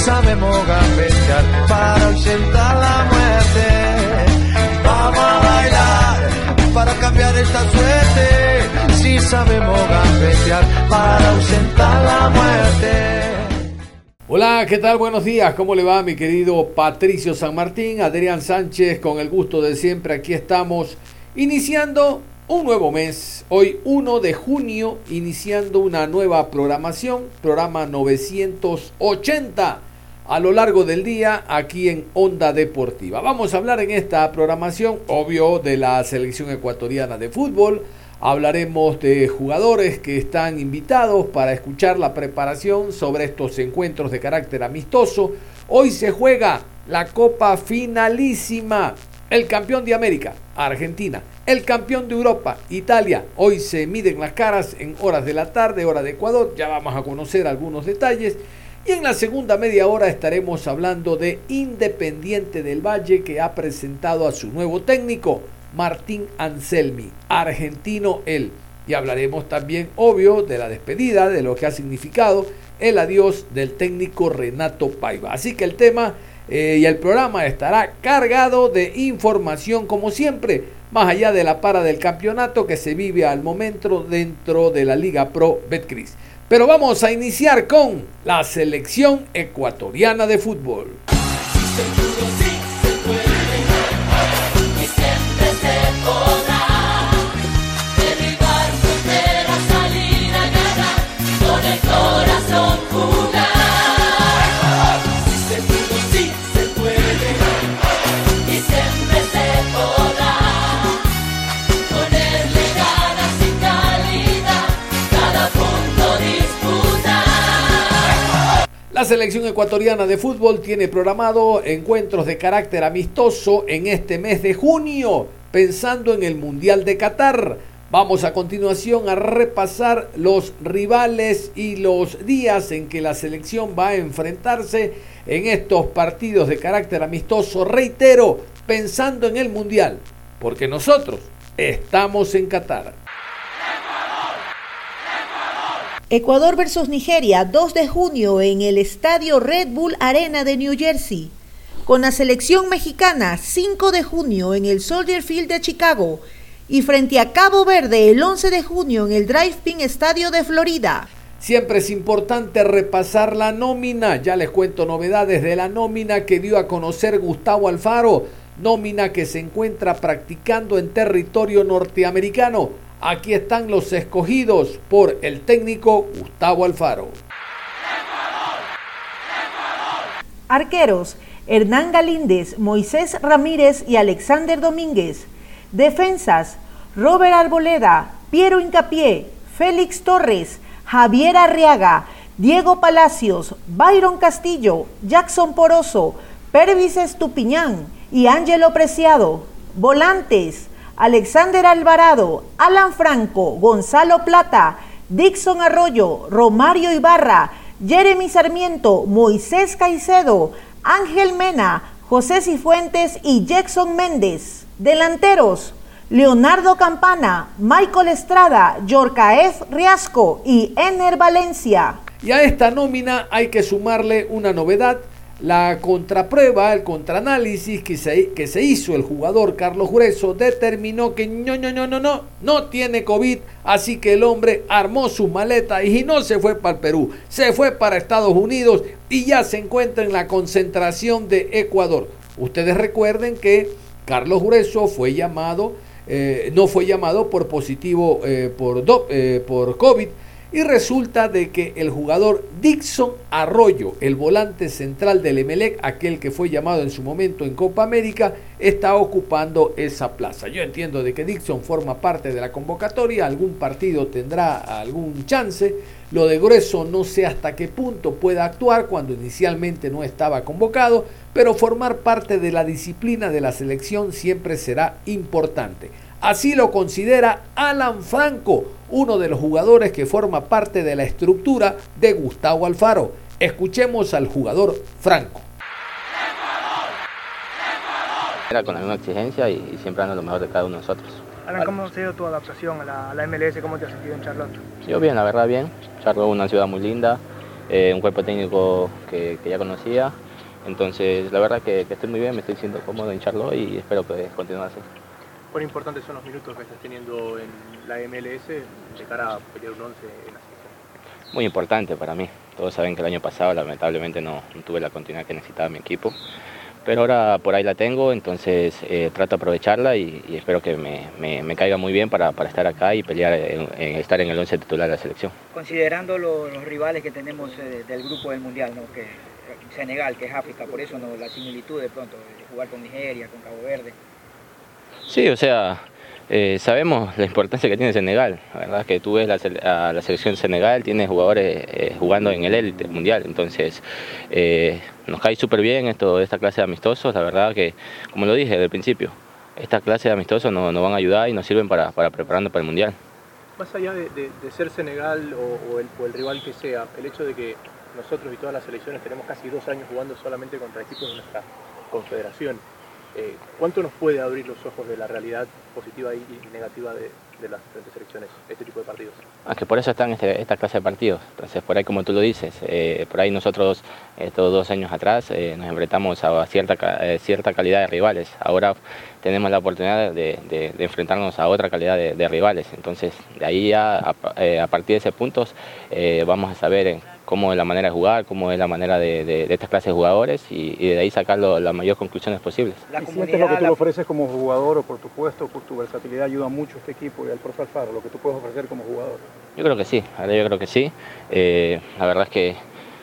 Sabemos gambetear para ausentar la muerte. Vamos a bailar para cambiar esta suerte. Si sabemos gambetear para ausentar la muerte. Hola, ¿qué tal? Buenos días, ¿cómo le va mi querido Patricio San Martín? Adrián Sánchez, con el gusto de siempre, aquí estamos iniciando un nuevo mes, hoy 1 de junio, iniciando una nueva programación, programa 980 a lo largo del día aquí en Onda Deportiva. Vamos a hablar en esta programación, obvio, de la selección ecuatoriana de fútbol. Hablaremos de jugadores que están invitados para escuchar la preparación sobre estos encuentros de carácter amistoso. Hoy se juega la Copa Finalísima. El campeón de América, Argentina. El campeón de Europa, Italia. Hoy se miden las caras en horas de la tarde, hora de Ecuador. Ya vamos a conocer algunos detalles. Y en la segunda media hora estaremos hablando de Independiente del Valle que ha presentado a su nuevo técnico, Martín Anselmi, argentino él. Y hablaremos también, obvio, de la despedida, de lo que ha significado el adiós del técnico Renato Paiva. Así que el tema eh, y el programa estará cargado de información como siempre, más allá de la para del campeonato que se vive al momento dentro de la Liga Pro Betcris. Pero vamos a iniciar con la selección ecuatoriana de fútbol. Selección ecuatoriana de fútbol tiene programado encuentros de carácter amistoso en este mes de junio, pensando en el Mundial de Qatar. Vamos a continuación a repasar los rivales y los días en que la selección va a enfrentarse en estos partidos de carácter amistoso. Reitero, pensando en el Mundial, porque nosotros estamos en Qatar. Ecuador versus Nigeria, 2 de junio en el estadio Red Bull Arena de New Jersey. Con la selección mexicana, 5 de junio en el Soldier Field de Chicago. Y frente a Cabo Verde, el 11 de junio en el Drive-In Estadio de Florida. Siempre es importante repasar la nómina. Ya les cuento novedades de la nómina que dio a conocer Gustavo Alfaro. Nómina que se encuentra practicando en territorio norteamericano Aquí están los escogidos por el técnico Gustavo Alfaro. Arqueros, Hernán Galíndez, Moisés Ramírez y Alexander Domínguez. Defensas, Robert Arboleda, Piero Incapié, Félix Torres, Javier Arriaga, Diego Palacios, Byron Castillo, Jackson Poroso, Pervis Estupiñán y Ángelo Preciado. Volantes, Alexander Alvarado, Alan Franco, Gonzalo Plata, Dixon Arroyo, Romario Ibarra, Jeremy Sarmiento, Moisés Caicedo, Ángel Mena, José Cifuentes y Jackson Méndez. Delanteros, Leonardo Campana, Michael Estrada, Yorcaef Riasco y Ener Valencia. Y a esta nómina hay que sumarle una novedad la contraprueba, el contraanálisis que se, que se hizo el jugador Carlos Grueso determinó que no, no, no, no, no, no tiene COVID, así que el hombre armó sus maletas y no se fue para el Perú, se fue para Estados Unidos y ya se encuentra en la concentración de Ecuador. Ustedes recuerden que Carlos Grueso fue llamado, eh, no fue llamado por positivo eh, por, eh, por COVID y resulta de que el jugador Dixon Arroyo, el volante central del Emelec, aquel que fue llamado en su momento en Copa América, está ocupando esa plaza. Yo entiendo de que Dixon forma parte de la convocatoria, algún partido tendrá algún chance. Lo de grueso no sé hasta qué punto pueda actuar cuando inicialmente no estaba convocado, pero formar parte de la disciplina de la selección siempre será importante. Así lo considera Alan Franco, uno de los jugadores que forma parte de la estructura de Gustavo Alfaro. Escuchemos al jugador Franco. Era con la misma exigencia y, siempre dando lo mejor de cada uno de nosotros. Alan, ¿cómo ha sido tu adaptación a la, MLS? ¿Cómo te has sentido en Charlotte? Yo bien, la verdad bien. Charlotte es una ciudad muy linda, eh, un cuerpo técnico que, ya conocía. Entonces, la verdad que, que, estoy muy bien, me estoy sintiendo cómodo en Charlotte y espero que continúe así. ¿Cuán importantes son los minutos que estás teniendo en la MLS de cara a pelear un 11 en la selección? Muy importante para mí. Todos saben que el año pasado lamentablemente no, tuve la continuidad que necesitaba mi equipo. Pero ahora por ahí la tengo, entonces eh, trato de aprovecharla y, espero que me, caiga muy bien para, estar acá y pelear, en, estar en el 11 titular de la selección. Considerando los rivales que tenemos eh, del grupo del Mundial, ¿no? que Senegal, que es África, por eso ¿no? la similitud de pronto, de jugar con Nigeria, con Cabo Verde. Sí, o sea, eh, sabemos la importancia que tiene Senegal. La verdad es que tú ves la, a la selección Senegal, tiene jugadores eh, jugando en el élite mundial. Entonces, eh, nos cae súper bien esto, esta clase de amistosos. La verdad que, como lo dije desde el principio, esta clase de amistosos nos, van a ayudar y nos sirven para, para prepararnos para el mundial. Más allá de, ser Senegal o, el, o el rival que sea, el hecho de que nosotros y todas las selecciones tenemos casi dos años jugando solamente contra equipos de nuestra confederación eh, ¿Cuánto nos puede abrir los ojos de la realidad positiva y, negativa de, las diferentes selecciones, este tipo de partidos? Ah, que por eso están este, esta clase de partidos. Entonces, por ahí, como tú lo dices, eh, por ahí nosotros, estos dos años atrás, eh, nos enfrentamos a cierta, cierta calidad de rivales. Ahora tenemos la oportunidad de, enfrentarnos a otra calidad de, rivales. Entonces, de ahí ya, a, partir de ese punto, vamos a saber cómo es la manera de jugar, cómo es la manera de, de, estas clases de jugadores y, de ahí sacar las mayores conclusiones posibles. La ¿Sientes lo que tú le ofreces como jugador o por tu puesto, por tu versatilidad ayuda mucho a este equipo y al profe Alfaro, lo que tú puedes ofrecer como jugador? Yo creo que sí, yo creo que sí. Eh, la verdad es que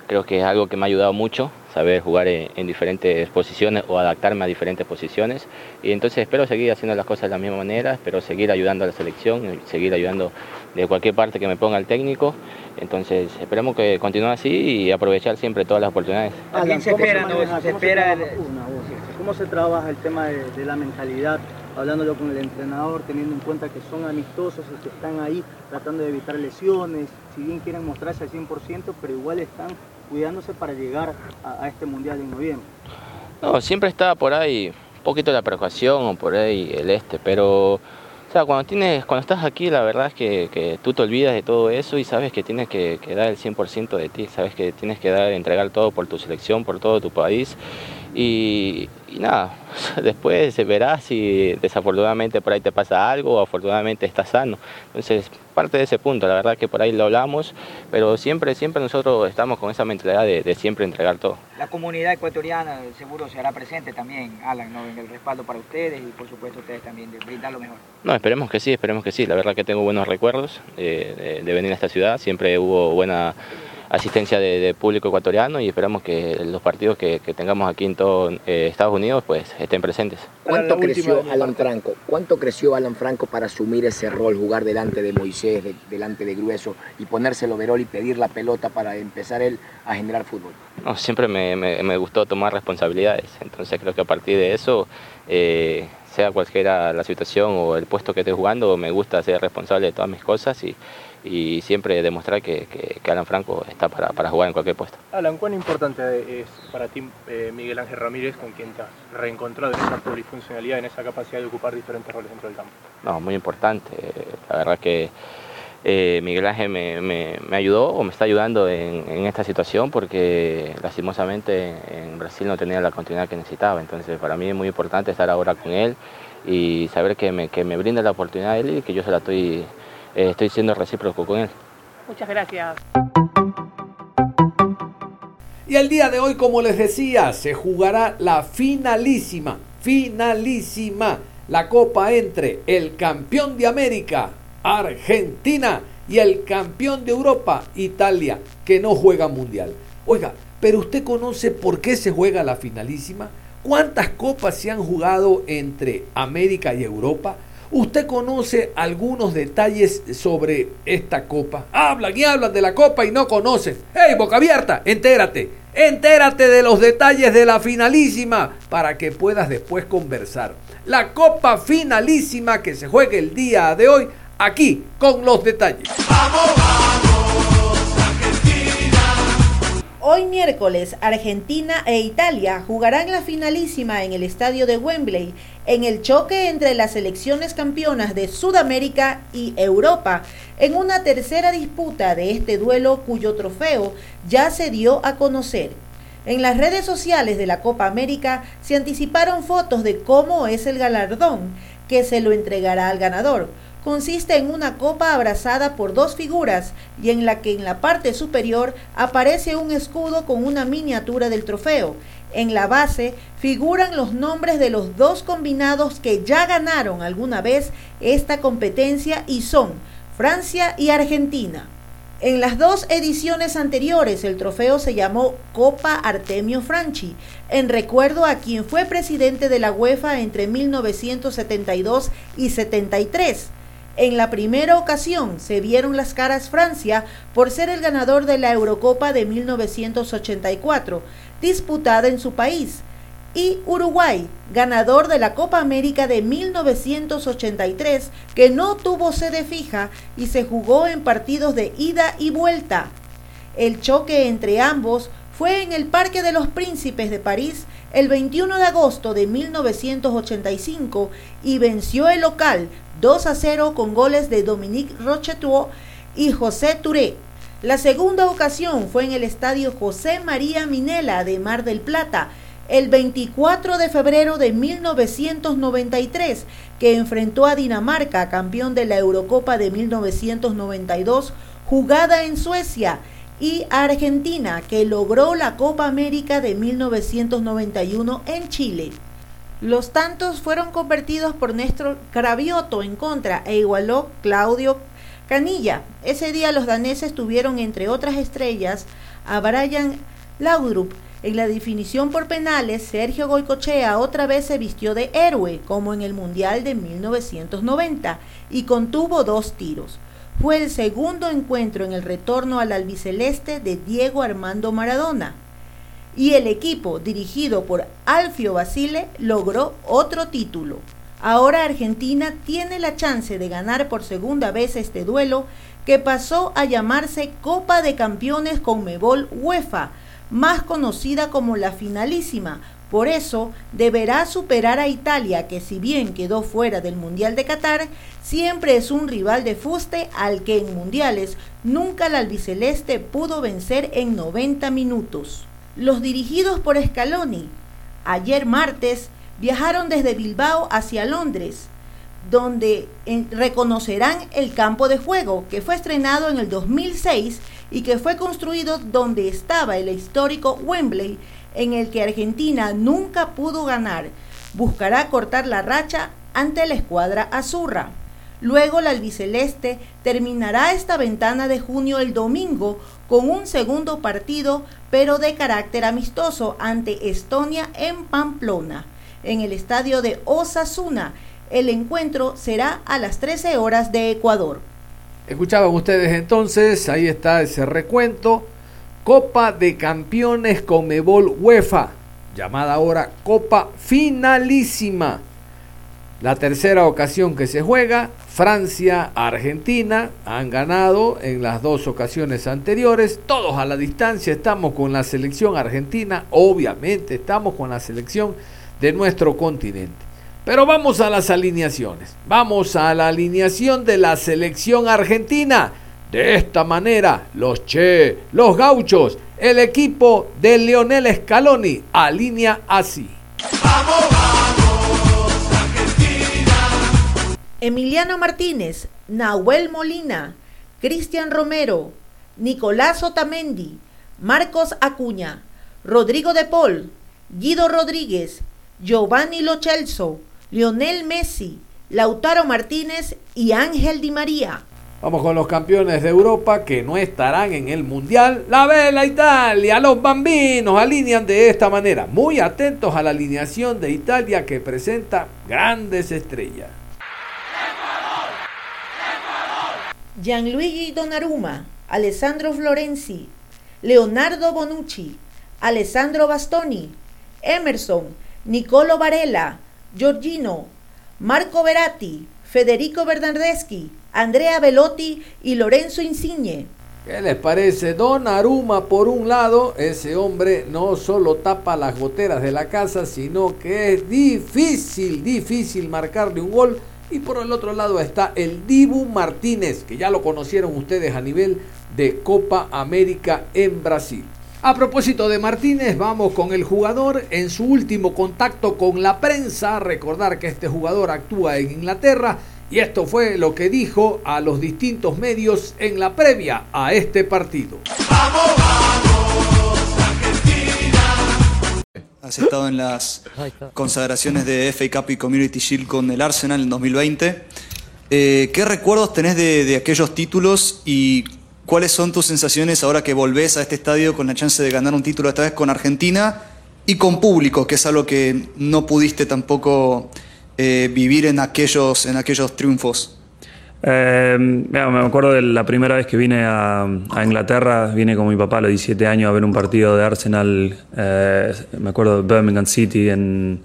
creo que es algo que me ha ayudado mucho saber jugar en, diferentes posiciones o adaptarme a diferentes posiciones. Y entonces espero seguir haciendo las cosas de la misma manera, espero seguir ayudando a la selección, seguir ayudando de cualquier parte que me ponga el técnico. Entonces esperemos que continúe así y aprovechar siempre todas las oportunidades. se espera? ¿Cómo se trabaja el tema de, la mentalidad? hablándolo con el entrenador, teniendo en cuenta que son amistosos y que están ahí tratando de evitar lesiones, si bien quieren mostrarse al 100%, pero igual están cuidándose para llegar a, este mundial en noviembre? No, siempre está por ahí un poquito la preocupación o por ahí el este, pero o sea, cuando, tienes, cuando estás aquí, la verdad es que, tú te olvidas de todo eso y sabes que tienes que, dar el 100% de ti, sabes que tienes que dar, entregar todo por tu selección, por todo tu país y, nada, después se verá si desafortunadamente por ahí te pasa algo o afortunadamente estás sano. Entonces, parte de ese punto, la verdad que por ahí lo hablamos, pero siempre, siempre nosotros estamos con esa mentalidad de, siempre entregar todo. La comunidad ecuatoriana seguro se hará presente también, Alan, en el respaldo para ustedes y por supuesto ustedes también de brindar lo mejor. No, esperemos que sí, esperemos que sí. La verdad que tengo buenos recuerdos de venir a esta ciudad, siempre hubo buena asistencia de, público ecuatoriano y esperamos que los partidos que, tengamos aquí en todo eh, Estados Unidos pues estén presentes. ¿Cuánto creció Alan Franco? ¿Cuánto creció Alan Franco para asumir ese rol, jugar delante de Moisés, delante de Grueso y ponérselo verol y pedir la pelota para empezar él a generar fútbol? No, siempre me, gustó tomar responsabilidades, entonces creo que a partir de eso eh, sea cualquiera la situación o el puesto que esté jugando, me gusta ser responsable de todas mis cosas y, y siempre demostrar que, Alan Franco está para, jugar en cualquier puesto. Alan, ¿cuán importante es para ti eh, Miguel Ángel Ramírez con quien te has reencontrado en esa polifuncionalidad, en esa capacidad de ocupar diferentes roles dentro del campo? No, muy importante. La verdad que eh, Miguel Ángel me, ayudó o me está ayudando en, esta situación porque lastimosamente en Brasil no tenía la continuidad que necesitaba. Entonces para mí es muy importante estar ahora con él y saber que me, que me brinda la oportunidad a él y que yo se la estoy eh, estoy siendo recíproco con él. Muchas gracias. Y el día de hoy, como les decía, se jugará la finalísima, finalísima, la copa entre el campeón de América, Argentina, y el campeón de Europa, Italia, que no juega mundial. Oiga, pero usted conoce por qué se juega la finalísima? ¿Cuántas copas se han jugado entre América y Europa? ¿Usted conoce algunos detalles sobre esta copa? Hablan y hablan de la copa y no conocen. ¡Hey, boca abierta! Entérate. Entérate de los detalles de la finalísima para que puedas después conversar. La copa finalísima que se juega el día de hoy aquí con los detalles. ¡Vamos, vamos, Hoy miércoles, Argentina e Italia jugarán la finalísima en el estadio de Wembley, en el choque entre las selecciones campeonas de Sudamérica y Europa, en una tercera disputa de este duelo cuyo trofeo ya se dio a conocer. En las redes sociales de la Copa América se anticiparon fotos de cómo es el galardón que se lo entregará al ganador consiste en una copa abrazada por dos figuras y en la que en la parte superior aparece un escudo con una miniatura del trofeo. En la base figuran los nombres de los dos combinados que ya ganaron alguna vez esta competencia y son Francia y Argentina. En las dos ediciones anteriores el trofeo se llamó Copa Artemio Franchi, en recuerdo a quien fue presidente de la UEFA entre 1972 y 73. En la primera ocasión se vieron las caras Francia por ser el ganador de la Eurocopa de 1984, disputada en su país, y Uruguay, ganador de la Copa América de 1983, que no tuvo sede fija y se jugó en partidos de ida y vuelta. El choque entre ambos fue en el Parque de los Príncipes de París el 21 de agosto de 1985 y venció el local 2 a 0 con goles de Dominique Rocheteau y José Touré. La segunda ocasión fue en el estadio José María Minela de Mar del Plata, el 24 de febrero de 1993, que enfrentó a Dinamarca, campeón de la Eurocopa de 1992, jugada en Suecia, y a Argentina, que logró la Copa América de 1991 en Chile. Los tantos fueron convertidos por Néstor Cravioto en contra e igualó Claudio Canilla. Ese día los daneses tuvieron entre otras estrellas a Brian Laudrup. En la definición por penales, Sergio Goicochea otra vez se vistió de héroe, como en el Mundial de 1990, y contuvo dos tiros. Fue el segundo encuentro en el retorno al albiceleste de Diego Armando Maradona y el equipo dirigido por Alfio Basile logró otro título. Ahora Argentina tiene la chance de ganar por segunda vez este duelo que pasó a llamarse Copa de Campeones con Mebol UEFA, más conocida como la finalísima. Por eso deberá superar a Italia, que si bien quedó fuera del Mundial de Qatar, siempre es un rival de fuste al que en mundiales nunca la albiceleste pudo vencer en 90 minutos. Los dirigidos por Scaloni, ayer martes, viajaron desde Bilbao hacia Londres, donde reconocerán el campo de juego que fue estrenado en el 2006 y que fue construido donde estaba el histórico Wembley, en el que Argentina nunca pudo ganar. Buscará cortar la racha ante la escuadra azurra. Luego la albiceleste terminará esta ventana de junio el domingo con un segundo partido, pero de carácter amistoso, ante Estonia en Pamplona, en el estadio de Osasuna. El encuentro será a las 13 horas de Ecuador. Escuchaban ustedes entonces, ahí está ese recuento. Copa de Campeones con Mebol UEFA, llamada ahora Copa Finalísima. La tercera ocasión que se juega, Francia, Argentina han ganado en las dos ocasiones anteriores, todos a la distancia, estamos con la selección argentina, obviamente estamos con la selección de nuestro continente. Pero vamos a las alineaciones, vamos a la alineación de la selección argentina. De esta manera, los Che, los gauchos, el equipo de Leonel Scaloni alinea así. Emiliano Martínez, Nahuel Molina, Cristian Romero, Nicolás Otamendi, Marcos Acuña, Rodrigo de Paul, Guido Rodríguez, Giovanni Lochelso, Lionel Messi, Lautaro Martínez y Ángel Di María. Vamos con los campeones de Europa que no estarán en el Mundial. La Vela Italia, los bambinos alinean de esta manera. Muy atentos a la alineación de Italia que presenta grandes estrellas. Gianluigi Donnarumma, Alessandro Florenzi, Leonardo Bonucci, Alessandro Bastoni, Emerson, Nicolo Varela, Giorgino, Marco Veratti, Federico Bernardeschi, Andrea Velotti y Lorenzo Insigne. ¿Qué les parece? Don Aruma, por un lado, ese hombre no solo tapa las goteras de la casa, sino que es difícil, difícil marcarle un gol. Y por el otro lado está el Dibu Martínez, que ya lo conocieron ustedes a nivel de Copa América en Brasil. A propósito de Martínez, vamos con el jugador en su último contacto con la prensa. Recordar que este jugador actúa en Inglaterra y esto fue lo que dijo a los distintos medios en la previa a este partido. ¡Vamos, Has estado en las consagraciones de FA Cup y Community Shield con el Arsenal en 2020. Eh, ¿Qué recuerdos tenés de, de aquellos títulos y cuáles son tus sensaciones ahora que volvés a este estadio con la chance de ganar un título esta vez con Argentina y con público, que es algo que no pudiste tampoco eh, vivir en aquellos, en aquellos triunfos? Eh, me acuerdo de la primera vez que vine a, Inglaterra, vine con mi papá a los 17 años a ver un partido de Arsenal, eh, me acuerdo de Birmingham City en,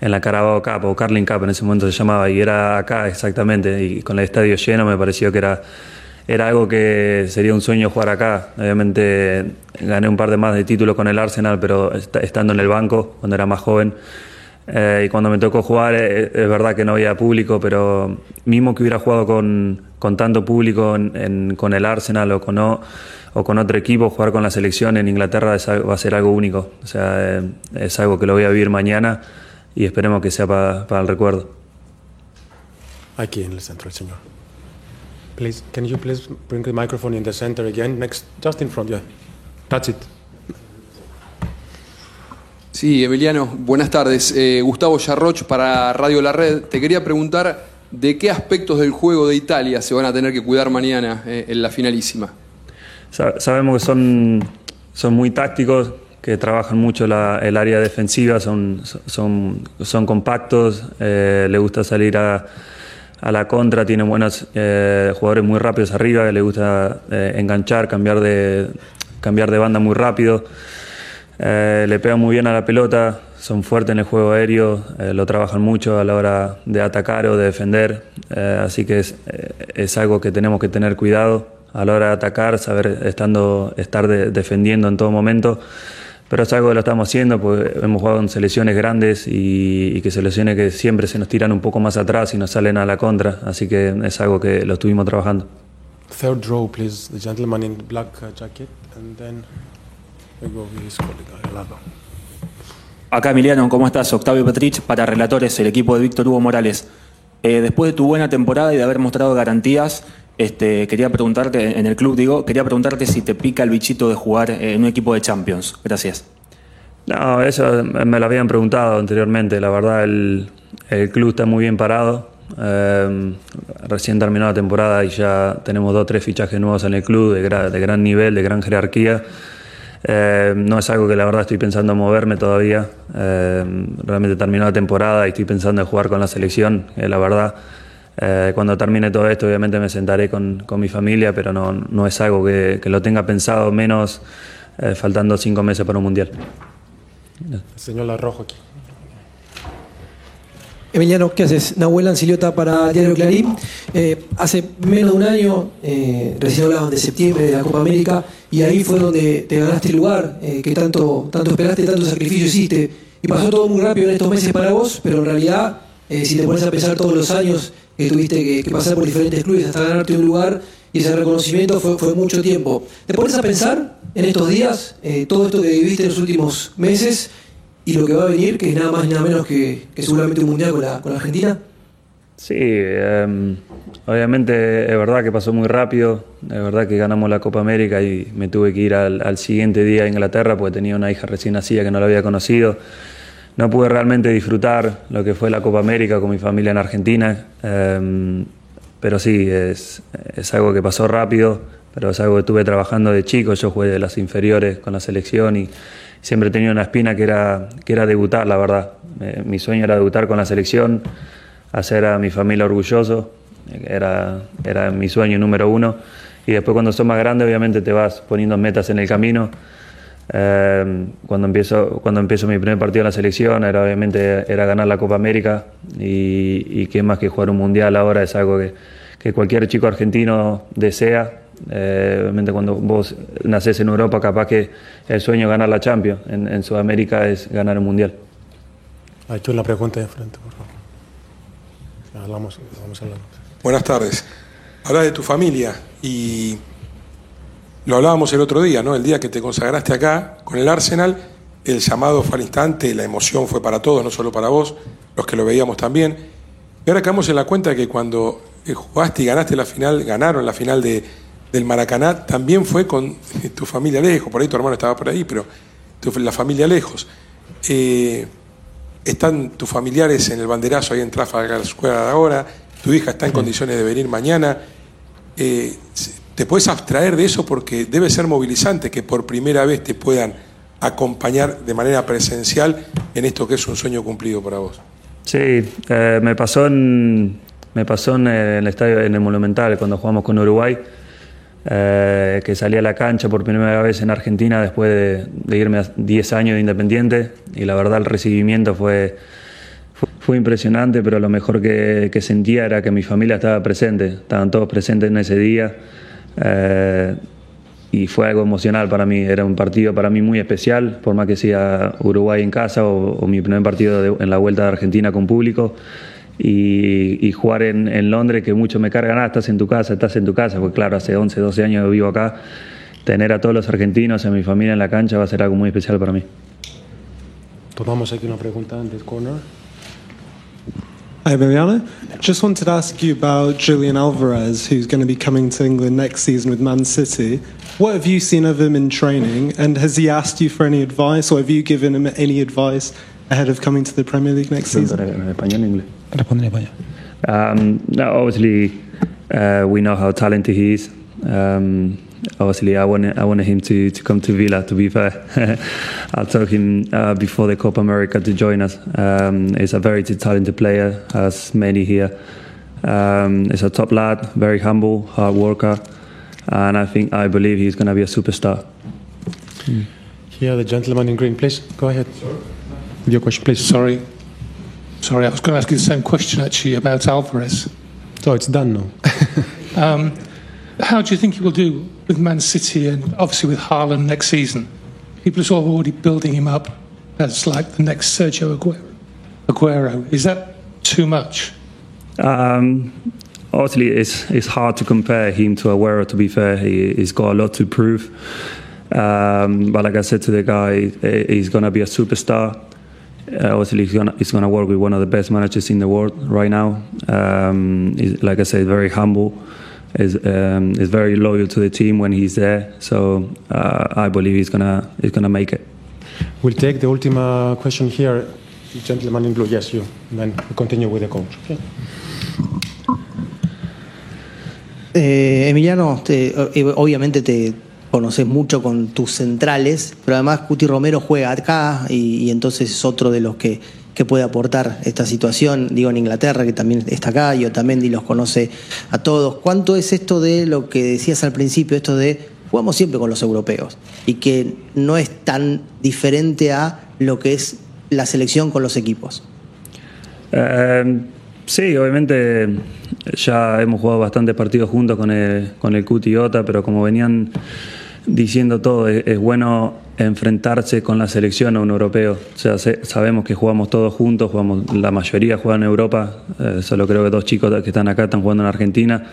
la Carabao Cup o Carling Cup en ese momento se llamaba y era acá exactamente y con el estadio lleno me pareció que era, era algo que sería un sueño jugar acá. Obviamente gané un par de más de títulos con el Arsenal, pero estando en el banco cuando era más joven. Eh, y cuando me tocó jugar, eh, es verdad que no había público, pero mismo que hubiera jugado con, con tanto público en, con el Arsenal o con, o, con otro equipo, jugar con la selección en Inglaterra va a ser algo único. O sea, eh, es algo que lo voy a vivir mañana y esperemos que sea para, para el recuerdo. Aquí en el centro, el señor. Please, can you please bring the microphone in the center again, next, just in front, yeah. That's it. Sí, Emiliano, buenas tardes. Eh, Gustavo Yarroch para Radio La Red. Te quería preguntar de qué aspectos del juego de Italia se van a tener que cuidar mañana eh, en la finalísima. Sabemos que son, son muy tácticos, que trabajan mucho el área defensiva, son, son, son compactos, eh, le gusta salir a, a, la contra, tienen buenos jugadores muy rápidos arriba, le gusta enganchar, cambiar de, cambiar de banda muy rápido. Eh, le pegan muy bien a la pelota, son fuertes en el juego aéreo, eh, lo trabajan mucho a la hora de atacar o de defender, eh, así que es, es, algo que tenemos que tener cuidado a la hora de atacar, saber estando, estar defendiendo en todo momento, pero es algo que lo estamos haciendo, porque hemos jugado en selecciones grandes y, y, que selecciones que siempre se nos tiran un poco más atrás y nos salen a la contra, así que es algo que lo estuvimos trabajando. Third row, please, the gentleman in black uh, jacket, and then... Acá Emiliano, ¿cómo estás? Octavio Petrich para Relatores, el equipo de Víctor Hugo Morales. Eh, después de tu buena temporada y de haber mostrado garantías, este, quería preguntarte, en el club digo, quería preguntarte si te pica el bichito de jugar en un equipo de Champions. Gracias. No, eso me lo habían preguntado anteriormente. La verdad, el, club está muy bien parado. Eh, recién terminó la temporada y ya tenemos dos o tres fichajes nuevos en el club de, de gran nivel, de gran jerarquía. Eh, no es algo que la verdad estoy pensando en moverme todavía. Eh, realmente terminó la temporada y estoy pensando en jugar con la selección, la verdad. Eh, cuando termine todo esto, obviamente me sentaré con, con mi familia, pero no, no es algo que, que, lo tenga pensado, menos faltando cinco meses para un mundial. señor Larrojo aquí. Emiliano, ¿qué haces? Nahuel Anciliota para Diario Clarín. Eh, hace menos de un año, eh, recién hablaban de septiembre de la Copa América, y ahí fue donde te ganaste el lugar, eh, que tanto, tanto esperaste, tanto sacrificio hiciste. Y pasó todo muy rápido en estos meses para vos, pero en realidad, eh, si te pones a pensar todos los años que tuviste que, pasar por diferentes clubes hasta ganarte un lugar, y ese reconocimiento fue, fue mucho tiempo. ¿Te pones a pensar en estos días, todo esto que viviste en los últimos meses? Y lo que va a venir, que es nada más y nada menos que, seguramente un mundial con la, Argentina? Sí, em, obviamente es verdad que pasó muy rápido, es verdad que ganamos la Copa América y me tuve que ir al, siguiente día a Inglaterra porque tenía una hija recién nacida que no la había conocido. No pude realmente disfrutar lo que fue la Copa América con mi familia en Argentina, em, pero sí, es, es algo que pasó rápido, pero es algo que estuve trabajando de chico. Yo jugué de las inferiores con la selección y siempre he tenido una espina que era, que era debutar, la verdad. Eh, mi sueño era debutar con la selección, hacer a mi familia orgulloso, era, era mi sueño número uno. Y después cuando sos más grande, obviamente te vas poniendo metas en el camino. Eh, cuando, empiezo, cuando empiezo mi primer partido en la selección, era obviamente era ganar la Copa América y, y qué más que jugar un mundial ahora es algo que, que cualquier chico argentino desea. Eh, obviamente cuando vos nacés en Europa, capaz que el sueño es ganar la Champions. En, en Sudamérica es ganar el mundial. Ahí tú la pregunta de frente, por favor. Hablamos, vamos hablando. Buenas tardes. Habla de tu familia y lo hablábamos el otro día, ¿no? El día que te consagraste acá con el Arsenal, el llamado fue al instante, la emoción fue para todos, no solo para vos, los que lo veíamos también. Y ahora caemos en la cuenta de que cuando eh, jugaste y ganaste la final, ganaron la final de, del Maracaná, también fue con tu familia lejos, por ahí tu hermano estaba por ahí, pero tu, la familia lejos. Eh, están tus familiares en el banderazo ahí en Trafalgar Square ahora, tu hija está en condiciones de venir mañana. Eh, te puedes abstraer de eso porque debe ser movilizante que por primera vez te puedan acompañar de manera presencial en esto que es un sueño cumplido para vos. Sí, eh, me pasó en me pasó en el estadio en el Monumental cuando jugamos con Uruguay, eh, que salí a la cancha por primera vez en Argentina después de, de irme a 10 años de Independiente y la verdad el recibimiento fue fue, fue impresionante, pero lo mejor que, que sentía era que mi familia estaba presente, estaban todos presentes en ese día. Eh, y fue algo emocional para mí, era un partido para mí muy especial, por más que sea Uruguay en casa o, o mi primer partido de- en la vuelta de Argentina con público. Y, y jugar en, en Londres, que mucho me cargan, ah, estás en tu casa, estás en tu casa, porque claro, hace 11, 12 años que vivo acá, tener a todos los argentinos, a mi familia en la cancha va a ser algo muy especial para mí. Tomamos aquí una pregunta en corner. Hi, Emiliano. Just wanted to ask you about Julian Alvarez, who's going to be coming to England next season with Man City. What have you seen of him in training, and has he asked you for any advice, or have you given him any advice ahead of coming to the Premier League next season? ¿En español inglés? Um, no, obviously, uh, we know how talented he is. Um, obviously, I wanted, I wanted him to, to come to Villa, to be fair. I told him uh, before the Copa America to join us. Um, he's a very talented player, as many here. Um, he's a top lad, very humble, hard worker, and I think, I believe he's going to be a superstar. Here, the gentleman in green, please. Go ahead. With your question, please. Sorry. Sorry, I was going to ask you the same question actually about Alvarez. So it's done now. Um, how do you think he will do with Man City and obviously with Haaland next season? People are sort of already building him up as like the next Sergio Aguero. Aguero. Is that too much? Um, obviously, it's it's hard to compare him to Aguero. To be fair, he, he's got a lot to prove. Um, but like I said to the guy, he's gonna be a superstar. Uh, obviously, he's gonna he's gonna work with one of the best managers in the world right now. Um, he's, like I said, very humble. Is um, is very loyal to the team when he's there. So uh, I believe he's gonna he's gonna make it. We'll take the ultima question here. Gentleman in blue, yes, you. And then we continue with the coach. Okay. Eh, Emiliano, te- eh, obviamente te conoces mucho con tus centrales, pero además Cuti Romero juega acá y, entonces es otro de los que, que puede aportar esta situación. Digo en Inglaterra, que también está acá, y Otamendi los conoce a todos. ¿Cuánto es esto de lo que decías al principio, esto de jugamos siempre con los europeos y que no es tan diferente a lo que es la selección con los equipos? Eh, sí, obviamente ya hemos jugado bastantes partidos juntos con el, con el Cuti y Ota, pero como venían diciendo todo, es, bueno enfrentarse con la selección a un europeo. Sabemos que jugamos todos juntos, jugamos, la mayoría juegan en Europa, eh, solo creo que dos chicos que están acá están jugando en Argentina.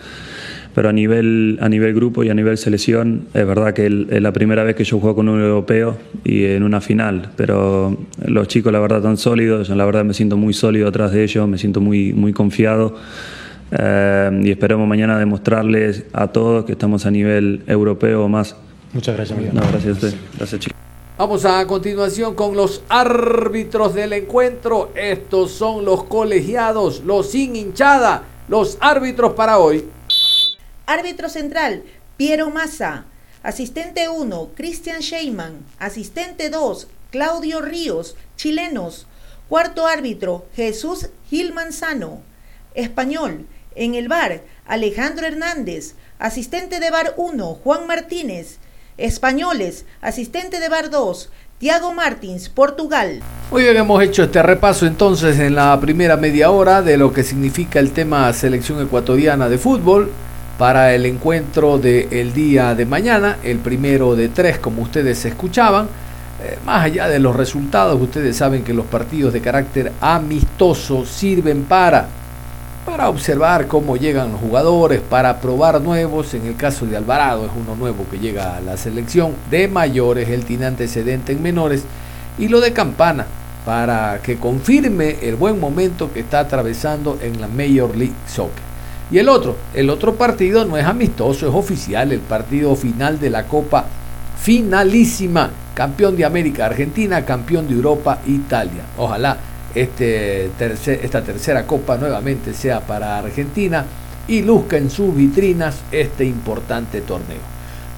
Pero a nivel, a nivel grupo y a nivel selección, es verdad que es la primera vez que yo juego con un europeo y en una final. Pero los chicos, la verdad, están sólidos. Yo, la verdad, me siento muy sólido atrás de ellos, me siento muy, muy confiado. Eh, y esperamos mañana demostrarles a todos que estamos a nivel europeo más. Muchas gracias, Emiliano. No, gracias a usted. Gracias, chicos. Vamos a continuación con los árbitros del encuentro. Estos son los colegiados, los sin hinchada. Los árbitros para hoy. Árbitro central, Piero Massa. Asistente 1, Christian Sheyman. Asistente 2, Claudio Ríos, chilenos. Cuarto árbitro, Jesús Gil Manzano. Español. En el bar, Alejandro Hernández. Asistente de bar 1, Juan Martínez. Españoles. Asistente de bar 2, Tiago Martins, Portugal. Muy bien, hemos hecho este repaso entonces en la primera media hora de lo que significa el tema selección ecuatoriana de fútbol para el encuentro del día de mañana, el primero de tres, como ustedes escuchaban. Eh, más allá de los resultados, ustedes saben que los partidos de carácter amistoso sirven para para observar cómo llegan los jugadores, para probar nuevos. En el caso de Alvarado es uno nuevo que llega a la selección de mayores, él tiene antecedente en menores. Y lo de Campana, para que confirme el buen momento que está atravesando en la Major League Soccer. Y el otro, el otro partido no es amistoso, es oficial, el partido final de la Copa finalísima. Campeón de América Argentina, campeón de Europa Italia. Ojalá este esta tercera copa nuevamente sea para Argentina y luzca en sus vitrinas este importante torneo.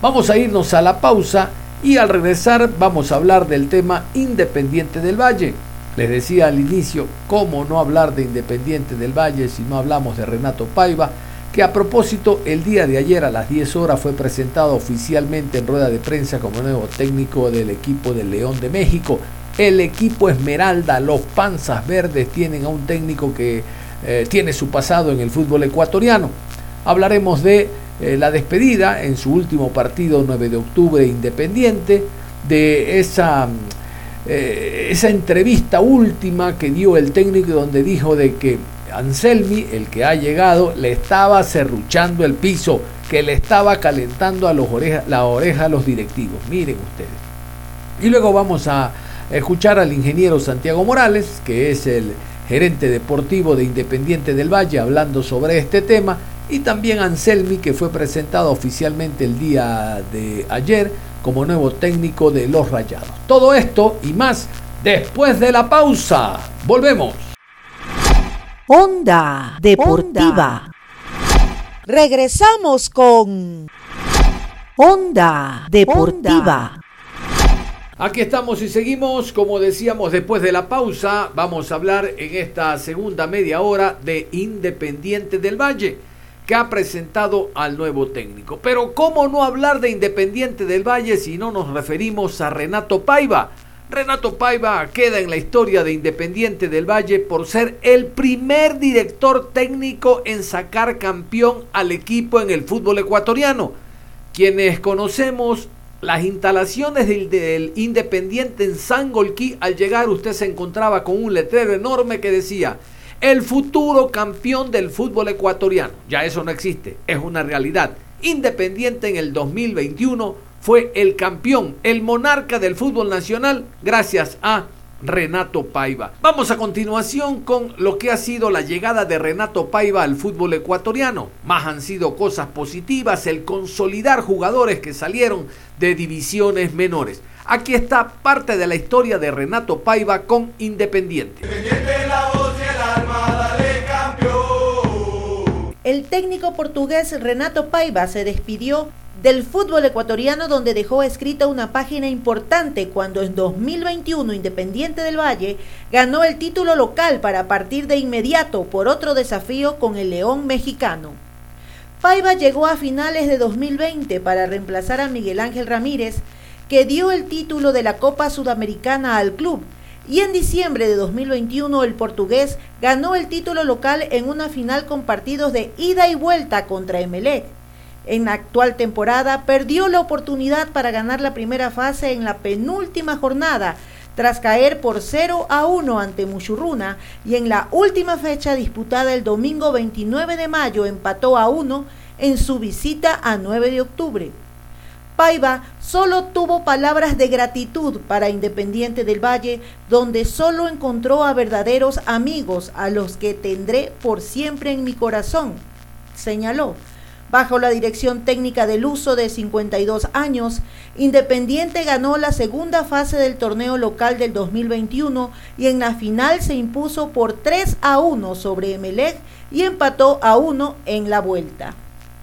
Vamos a irnos a la pausa y al regresar vamos a hablar del tema Independiente del Valle. Les decía al inicio, ¿cómo no hablar de Independiente del Valle si no hablamos de Renato Paiva? Que a propósito, el día de ayer a las 10 horas fue presentado oficialmente en rueda de prensa como nuevo técnico del equipo de León de México el equipo Esmeralda, los Panzas Verdes, tienen a un técnico que eh, tiene su pasado en el fútbol ecuatoriano. Hablaremos de eh, la despedida en su último partido 9 de octubre independiente, de esa, eh, esa entrevista última que dio el técnico donde dijo de que Anselmi, el que ha llegado, le estaba cerruchando el piso, que le estaba calentando a los la oreja a los directivos. Miren ustedes. Y luego vamos a escuchar al ingeniero Santiago Morales, que es el gerente deportivo de Independiente del Valle, hablando sobre este tema, y también Anselmi, que fue presentado oficialmente el día de ayer como nuevo técnico de los Rayados. Todo esto y más después de la pausa. Volvemos. Onda Deportiva. Regresamos con Onda Deportiva. Aquí estamos y seguimos, como decíamos después de la pausa, vamos a hablar en esta segunda media hora de Independiente del Valle, que ha presentado al nuevo técnico. Pero ¿cómo no hablar de Independiente del Valle si no nos referimos a Renato Paiva? Renato Paiva queda en la historia de Independiente del Valle por ser el primer director técnico en sacar campeón al equipo en el fútbol ecuatoriano. Quienes conocemos las instalaciones del, Independiente en Sangolquí, al llegar usted se encontraba con un letrero enorme que decía, el futuro campeón del fútbol ecuatoriano. Ya eso no existe, es una realidad. Independiente en el 2021 fue el campeón, el monarca del fútbol nacional, gracias a Renato Paiva. Vamos a continuación con lo que ha sido la llegada de Renato Paiva al fútbol ecuatoriano. Más han sido cosas positivas, el consolidar jugadores que salieron de divisiones menores. Aquí está parte de la historia de Renato Paiva con Independiente. El técnico portugués Renato Paiva se despidió del fútbol ecuatoriano donde dejó escrita una página importante cuando en 2021 Independiente del Valle ganó el título local para partir de inmediato por otro desafío con el León mexicano. Paiva llegó a finales de 2020 para reemplazar a Miguel Ángel Ramírez, que dio el título de la Copa Sudamericana al club, y en diciembre de 2021 el portugués ganó el título local en una final con partidos de ida y vuelta contra Emelec en la actual temporada, perdió la oportunidad para ganar la primera fase en la penúltima jornada, tras caer por 0 a 1 ante Muchurruna y en la última fecha disputada el domingo 29 de mayo empató a 1 en su visita a 9 de octubre. Paiva solo tuvo palabras de gratitud para Independiente del Valle, donde solo encontró a verdaderos amigos a los que tendré por siempre en mi corazón, señaló. Bajo la dirección técnica del uso de 52 años, Independiente ganó la segunda fase del torneo local del 2021 y en la final se impuso por 3 a 1 sobre Emelec y empató a 1 en la vuelta.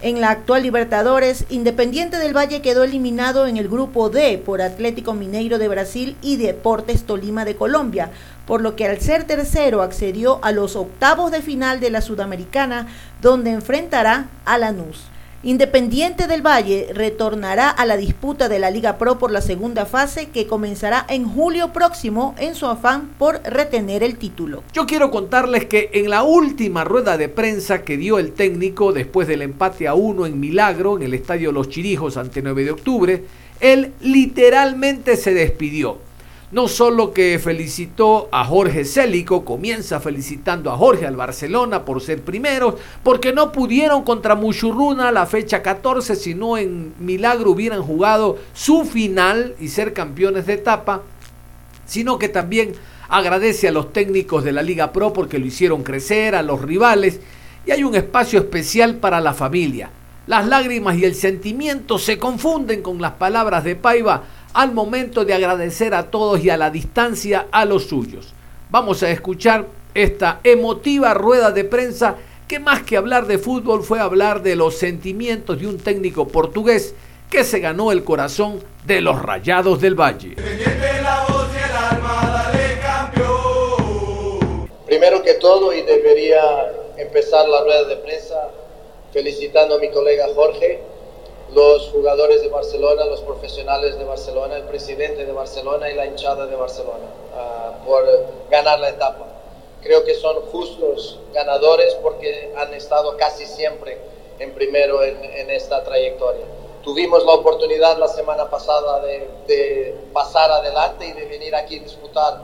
En la actual Libertadores, Independiente del Valle quedó eliminado en el grupo D por Atlético Mineiro de Brasil y Deportes Tolima de Colombia, por lo que al ser tercero accedió a los octavos de final de la Sudamericana, donde enfrentará a Lanús. Independiente del Valle retornará a la disputa de la Liga Pro por la segunda fase que comenzará en julio próximo en su afán por retener el título. Yo quiero contarles que en la última rueda de prensa que dio el técnico después del empate a uno en Milagro en el Estadio Los Chirijos ante 9 de octubre, él literalmente se despidió no solo que felicitó a Jorge Célico, comienza felicitando a Jorge al Barcelona por ser primeros, porque no pudieron contra Muchurruna la fecha 14, sino en Milagro hubieran jugado su final y ser campeones de etapa, sino que también agradece a los técnicos de la Liga Pro porque lo hicieron crecer, a los rivales, y hay un espacio especial para la familia. Las lágrimas y el sentimiento se confunden con las palabras de Paiva al momento de agradecer a todos y a la distancia a los suyos. Vamos a escuchar esta emotiva rueda de prensa que más que hablar de fútbol fue hablar de los sentimientos de un técnico portugués que se ganó el corazón de los Rayados del Valle. Primero que todo, y debería empezar la rueda de prensa felicitando a mi colega Jorge los jugadores de Barcelona, los profesionales de Barcelona, el presidente de Barcelona y la hinchada de Barcelona uh, por ganar la etapa. Creo que son justos ganadores porque han estado casi siempre en primero en, en esta trayectoria. Tuvimos la oportunidad la semana pasada de, de pasar adelante y de venir aquí a disputar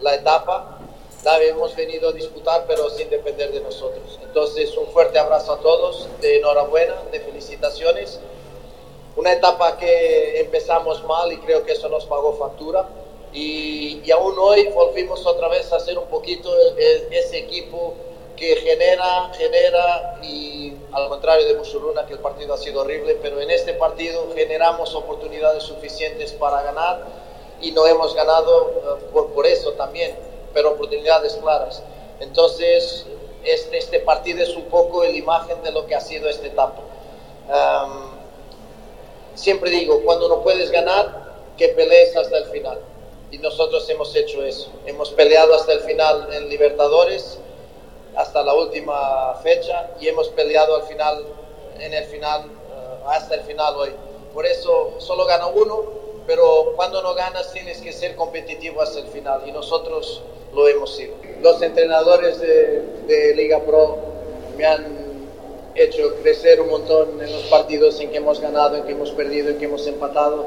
la etapa la hemos venido a disputar, pero sin depender de nosotros. Entonces, un fuerte abrazo a todos, de enhorabuena, de felicitaciones. Una etapa que empezamos mal y creo que eso nos pagó factura. Y, y aún hoy volvimos otra vez a ser un poquito ese equipo que genera, genera, y al contrario de Musuruna, que el partido ha sido horrible, pero en este partido generamos oportunidades suficientes para ganar y no hemos ganado eh, por, por eso también pero oportunidades claras. Entonces, este, este partido es un poco la imagen de lo que ha sido esta etapa. siempre digo, cuando no puedes ganar, que pelees hasta el final. Y nosotros hemos hecho eso. Hemos peleado hasta el final en Libertadores, hasta la última fecha, y hemos peleado al final, en el final, eh, hasta el final hoy. Por eso solo gana uno, pero cuando no ganas tienes que ser competitivo hasta el final. Y nosotros lo hemos sido. Los entrenadores de, Liga Pro me han hecho crecer un montón en los partidos en que hemos ganado, en que hemos perdido, en que hemos empatado.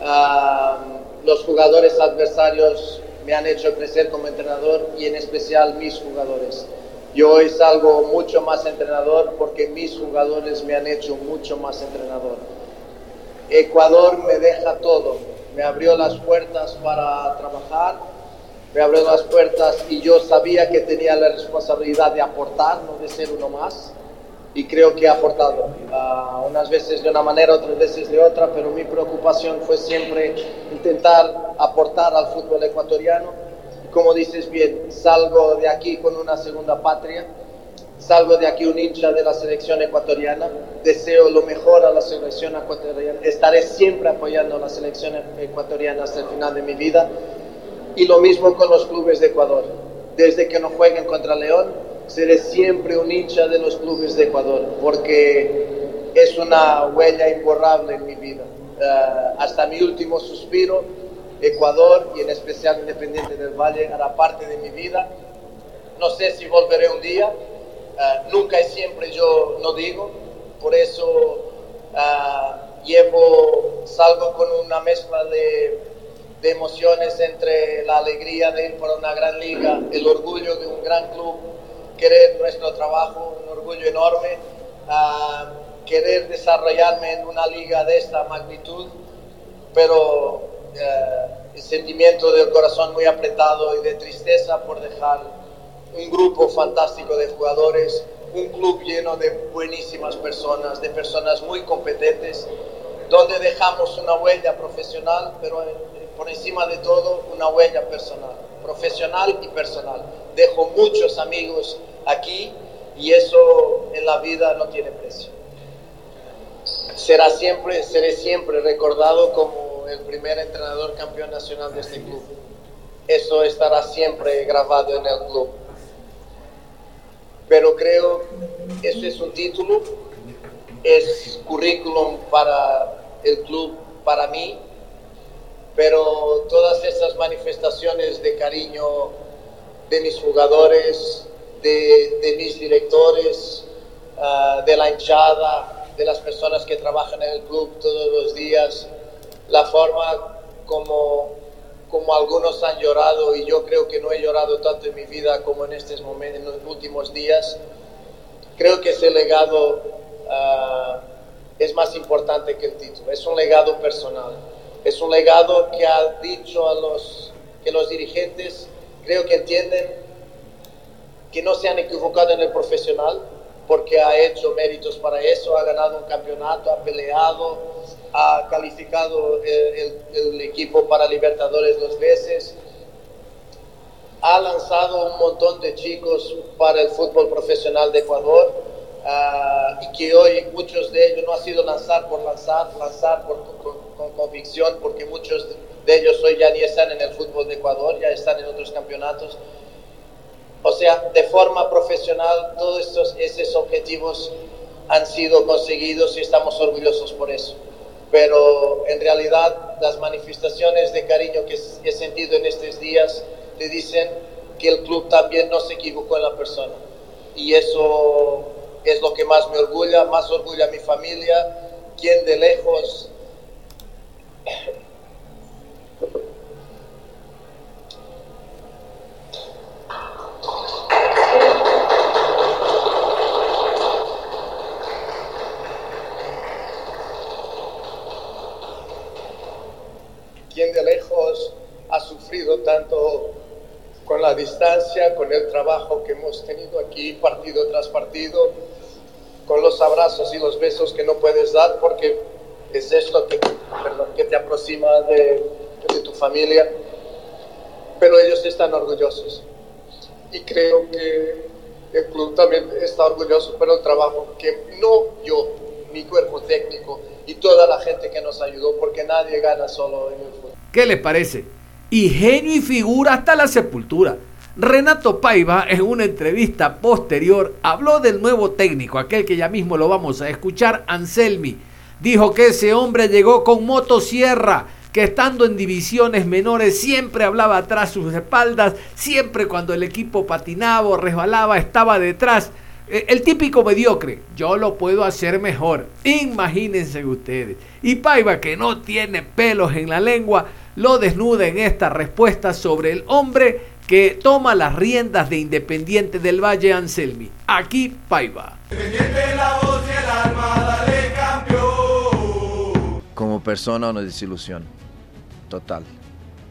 Ah, los jugadores adversarios me han hecho crecer como entrenador y en especial mis jugadores. Yo hoy salgo mucho más entrenador porque mis jugadores me han hecho mucho más entrenador. Ecuador me deja todo, me abrió las puertas para trabajar, me abrió las puertas y yo sabía que tenía la responsabilidad de aportar, no de ser uno más. Y creo que he aportado, uh, unas veces de una manera, otras veces de otra, pero mi preocupación fue siempre intentar aportar al fútbol ecuatoriano. Como dices bien, salgo de aquí con una segunda patria, salgo de aquí un hincha de la selección ecuatoriana, deseo lo mejor a la selección ecuatoriana, estaré siempre apoyando a la selección ecuatoriana hasta el final de mi vida y lo mismo con los clubes de Ecuador. Desde que no jueguen contra León, seré siempre un hincha de los clubes de Ecuador, porque es una huella imborrable en mi vida. Uh, hasta mi último suspiro, Ecuador y en especial Independiente del Valle hará parte de mi vida. No sé si volveré un día, uh, nunca y siempre yo no digo, por eso uh, llevo, salgo con una mezcla de emociones entre la alegría de ir por una gran liga, el orgullo de un gran club, querer nuestro trabajo, un orgullo enorme, uh, querer desarrollarme en una liga de esta magnitud, pero el sentimiento del corazón muy apretado y de tristeza por dejar un grupo fantástico de jugadores, un club lleno de buenísimas personas, de personas muy competentes, donde dejamos una huella profesional, pero eh, por encima de todo una huella personal, profesional y personal. Dejo muchos amigos aquí y eso en la vida no tiene precio. Será siempre, seré siempre recordado como el primer entrenador campeón nacional de este club. Eso estará siempre grabado en el club. Pero creo eso es un título, es currículum para el club, para mí, pero todas esas manifestaciones de cariño de mis jugadores, de, mis directores, ah, de la hinchada, de las personas que trabajan en el club todos los días, la forma como, como algunos han llorado y yo creo que no he llorado tanto en mi vida como en estos momentos, en los últimos días. Creo que ese legado uh, es más importante que el título, es un legado personal, es un legado que ha dicho a los, que los dirigentes creo que entienden que no se han equivocado en el profesional, porque ha hecho méritos para eso, ha ganado un campeonato, ha peleado, ha calificado el, el, equipo para Libertadores dos veces, ha lanzado un montón de chicos para el fútbol profesional de Ecuador uh, y que hoy muchos de ellos no ha sido lanzar por lanzar, lanzar por, con, con, convicción, porque muchos de ellos hoy ya ni están en el fútbol de Ecuador, ya están en otros campeonatos. O sea, de forma profesional, todos estos, esos objetivos han sido conseguidos y estamos orgullosos por eso. Pero en realidad las manifestaciones de cariño que he sentido en estos días te dicen que el club también no se equivocó en la persona. Y eso es lo que más me orgulla, más orgulla a mi familia, quien de lejos de lejos ha sufrido tanto con la distancia, con el trabajo que hemos tenido aquí partido tras partido, con los abrazos y los besos que no puedes dar porque es esto que, que te aproxima de, tu familia, pero ellos están orgullosos y creo que el club también está orgulloso por el trabajo que no yo, mi cuerpo técnico y toda la gente que nos ayudó, porque nadie gana solo en el fútbol. ¿Qué les parece? Y genio y figura hasta la sepultura. Renato Paiva en una entrevista posterior habló del nuevo técnico, aquel que ya mismo lo vamos a escuchar, Anselmi. Dijo que ese hombre llegó con motosierra, que estando en divisiones menores siempre hablaba atrás sus espaldas, siempre cuando el equipo patinaba o resbalaba estaba detrás. E, el típico mediocre, yo lo puedo hacer mejor. Imagínense ustedes. Y Paiva, que no tiene pelos en la lengua, lo desnuda en esta respuesta sobre el hombre que toma las riendas de Independiente del Valle Anselmi. Aquí Paiva. Como persona una desilusión total,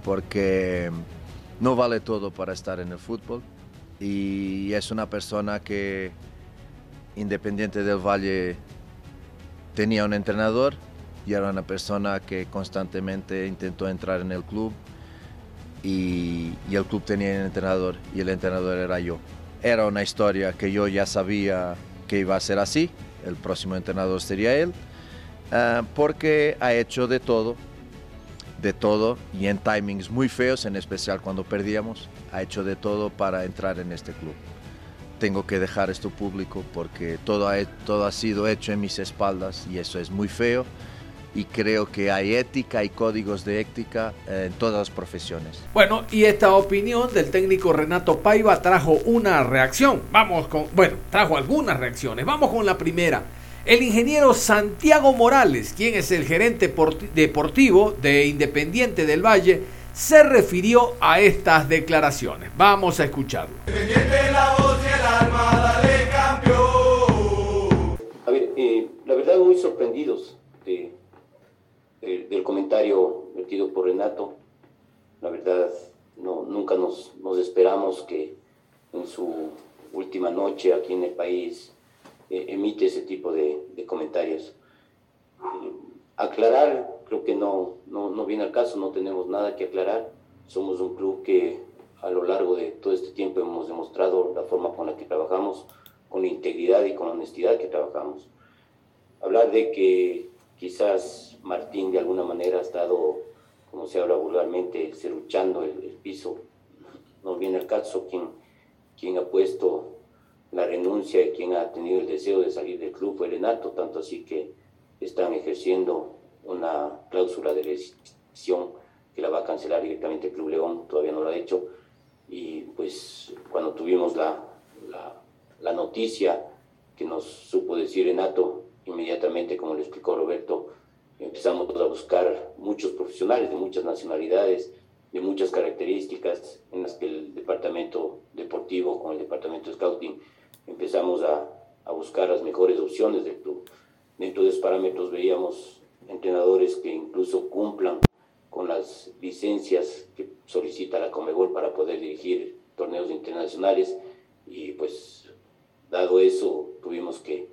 porque no vale todo para estar en el fútbol y es una persona que Independiente del Valle tenía un entrenador y era una persona que constantemente intentó entrar en el club y, el club tenía un entrenador y el entrenador era yo. Era una historia que yo ya sabía que iba a ser así, el próximo entrenador sería él, uh, porque ha hecho de todo de todo y en timings muy feos, en especial cuando perdíamos, ha hecho de todo para entrar en este club. Tengo que dejar esto público porque todo ha, todo ha sido hecho en mis espaldas y eso es muy feo y creo que hay ética y códigos de ética eh, en todas las profesiones. Bueno, y esta opinión del técnico Renato Paiva trajo una reacción. Vamos con, bueno, trajo algunas reacciones. Vamos con la primera. El ingeniero Santiago Morales, quien es el gerente deportivo de Independiente del Valle, se refirió a estas declaraciones. Vamos a escucharlo. A ver, eh, la verdad muy sorprendidos de, del comentario metido por Renato. La verdad, no, nunca nos, nos esperamos que en su última noche aquí en el país eh, emite ese tipo de, comentarios. Eh, aclarar, creo que no, no, no viene al caso, no tenemos nada que aclarar. Somos un club que a lo largo de todo este tiempo hemos demostrado la forma con la que trabajamos, con integridad y con honestidad que trabajamos. Hablar de que quizás Martín de alguna manera ha estado, como se habla vulgarmente, cerruchando el, el piso, no viene al caso quien, quien ha puesto la renuncia y quien ha tenido el deseo de salir del club fue Renato, tanto así que están ejerciendo una cláusula de rescisión que la va a cancelar directamente el Club León, todavía no lo ha hecho. Y pues cuando tuvimos la, la, noticia que nos supo decir Renato, inmediatamente, como le explicó Roberto, empezamos a buscar muchos profesionales de muchas nacionalidades, de muchas características en las que el departamento deportivo con el departamento de scouting empezamos a, a buscar las mejores opciones del club. Dentro de esos parámetros veíamos entrenadores que incluso cumplan con las licencias que solicita la Comebol para poder dirigir torneos internacionales y pues dado eso tuvimos que,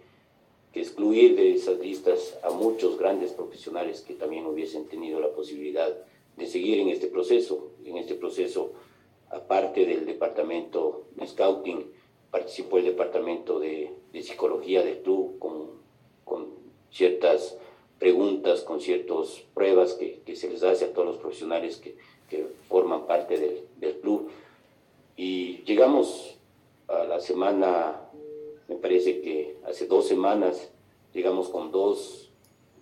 que, excluir de esas listas a muchos grandes profesionales que también hubiesen tenido la posibilidad de seguir en este proceso. En este proceso, aparte del departamento de scouting, participó el departamento de, de psicología del club con, con ciertas preguntas, con ciertas pruebas que, que, se les hace a todos los profesionales que, que forman parte del, del, club. Y llegamos a la semana, me parece que hace dos semanas, llegamos con dos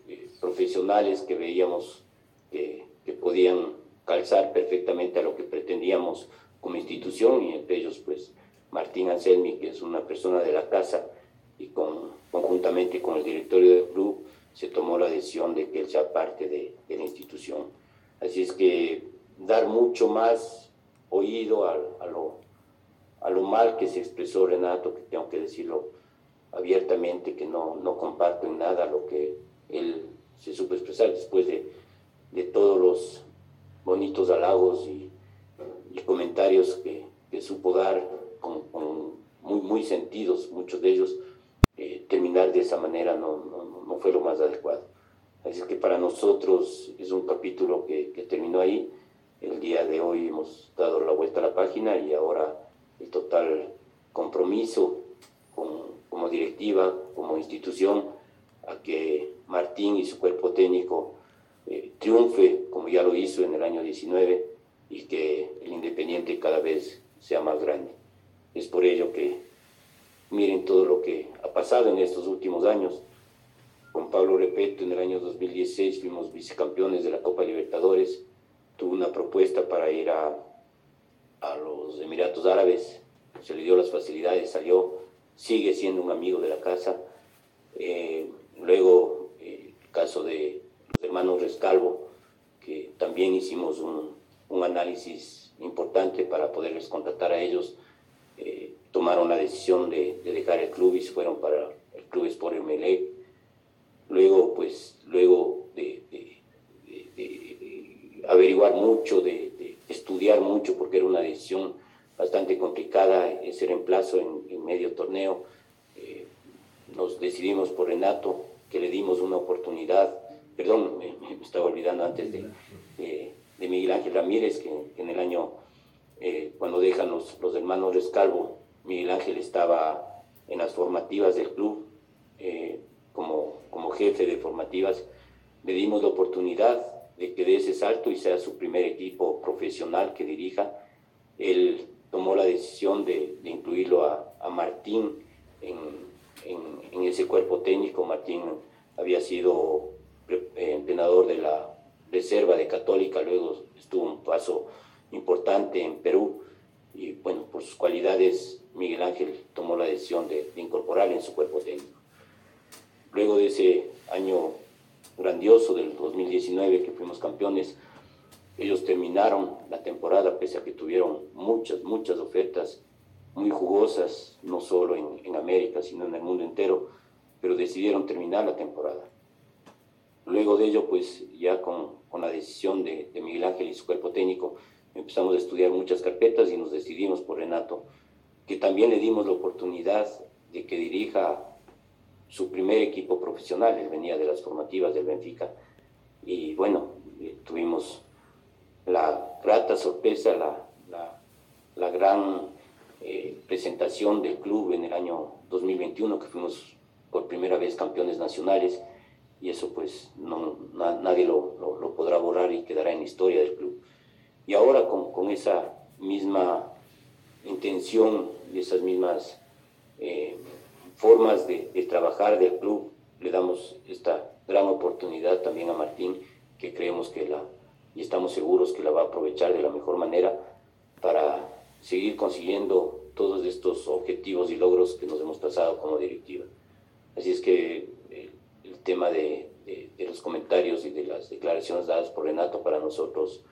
eh, profesionales que veíamos que, que podían calzar perfectamente a lo que pretendíamos como institución y entre ellos pues Martín Anselmi, que es una persona de la casa y con, conjuntamente con el directorio del club se tomó la decisión de que él sea parte de, la institución. Así es que dar mucho más oído a, a, lo, a lo mal que se expresó Renato, que tengo que decirlo abiertamente, que no, no comparto en nada lo que él se supo expresar después de, de todos los bonitos halagos y, y comentarios que, que, supo dar con, con, muy, muy sentidos, muchos de ellos, eh, terminar de esa manera no, no, no, fue lo más adecuado. Así que para nosotros es un capítulo que, que, terminó ahí. El día de hoy hemos dado la vuelta a la página y ahora el total compromiso con, como directiva, como institución, a que Martín y su cuerpo técnico eh, triunfe como ya lo hizo en el año 19 y que el Independiente cada vez sea más grande. Es por ello que Miren todo lo que ha pasado en estos últimos años. Con Pablo Repeto en el año 2016 fuimos vicecampeones de la Copa Libertadores. Tuvo una propuesta para ir a, a los Emiratos Árabes. Se le dio las facilidades, salió, sigue siendo un amigo de la casa. Eh, luego, el caso de los hermanos Rescalvo, que también hicimos un, un análisis importante para poderles contratar a ellos. Eh, tomaron la decisión de, dejar el club y se fueron para el club Sport Emelec. Luego, pues, luego de, averiguar mucho, de, estudiar mucho, porque era una decisión bastante complicada ese reemplazo en, medio torneo, eh, nos decidimos por Renato, que le dimos una oportunidad, perdón, me, estaba olvidando antes de, Miguel Ángel Ramírez, que, en el año, eh, cuando dejan los, los hermanos Rescalvo, Miguel Ángel estaba en las formativas del club eh, como, como jefe de formativas. Le dimos la oportunidad de que dé ese salto y sea su primer equipo profesional que dirija. Él tomó la decisión de, incluirlo a, Martín en, en, ese cuerpo técnico. Martín había sido eh, entrenador de la reserva de Católica, luego estuvo un paso importante en Perú y bueno, por sus cualidades Miguel Ángel tomó la decisión de, incorporar en su cuerpo técnico. Luego de ese año grandioso del 2019 que fuimos campeones, ellos terminaron la temporada pese a que tuvieron muchas, muchas ofertas muy jugosas, no solo en, América, sino en el mundo entero, pero decidieron terminar la temporada. Luego de ello, pues ya con, con la decisión de, de Miguel Ángel y su cuerpo técnico, empezamos a estudiar muchas carpetas y nos decidimos por Renato que también le dimos la oportunidad de que dirija su primer equipo profesional, él venía de las formativas del Benfica. Y bueno, eh, tuvimos la grata sorpresa, la, la, gran eh, presentación del club en el año 2021, que fuimos por primera vez campeones nacionales, y eso pues no, nadie lo, lo, podrá borrar y quedará en la historia del club. Y ahora con, con esa misma intención y esas mismas eh, formas de, trabajar del club, le damos esta gran oportunidad también a Martín, que creemos que la, y estamos seguros que la va a aprovechar de la mejor manera para seguir consiguiendo todos estos objetivos y logros que nos hemos trazado como directiva. Así es que eh, el tema de, los comentarios y de las declaraciones dadas por Renato para nosotros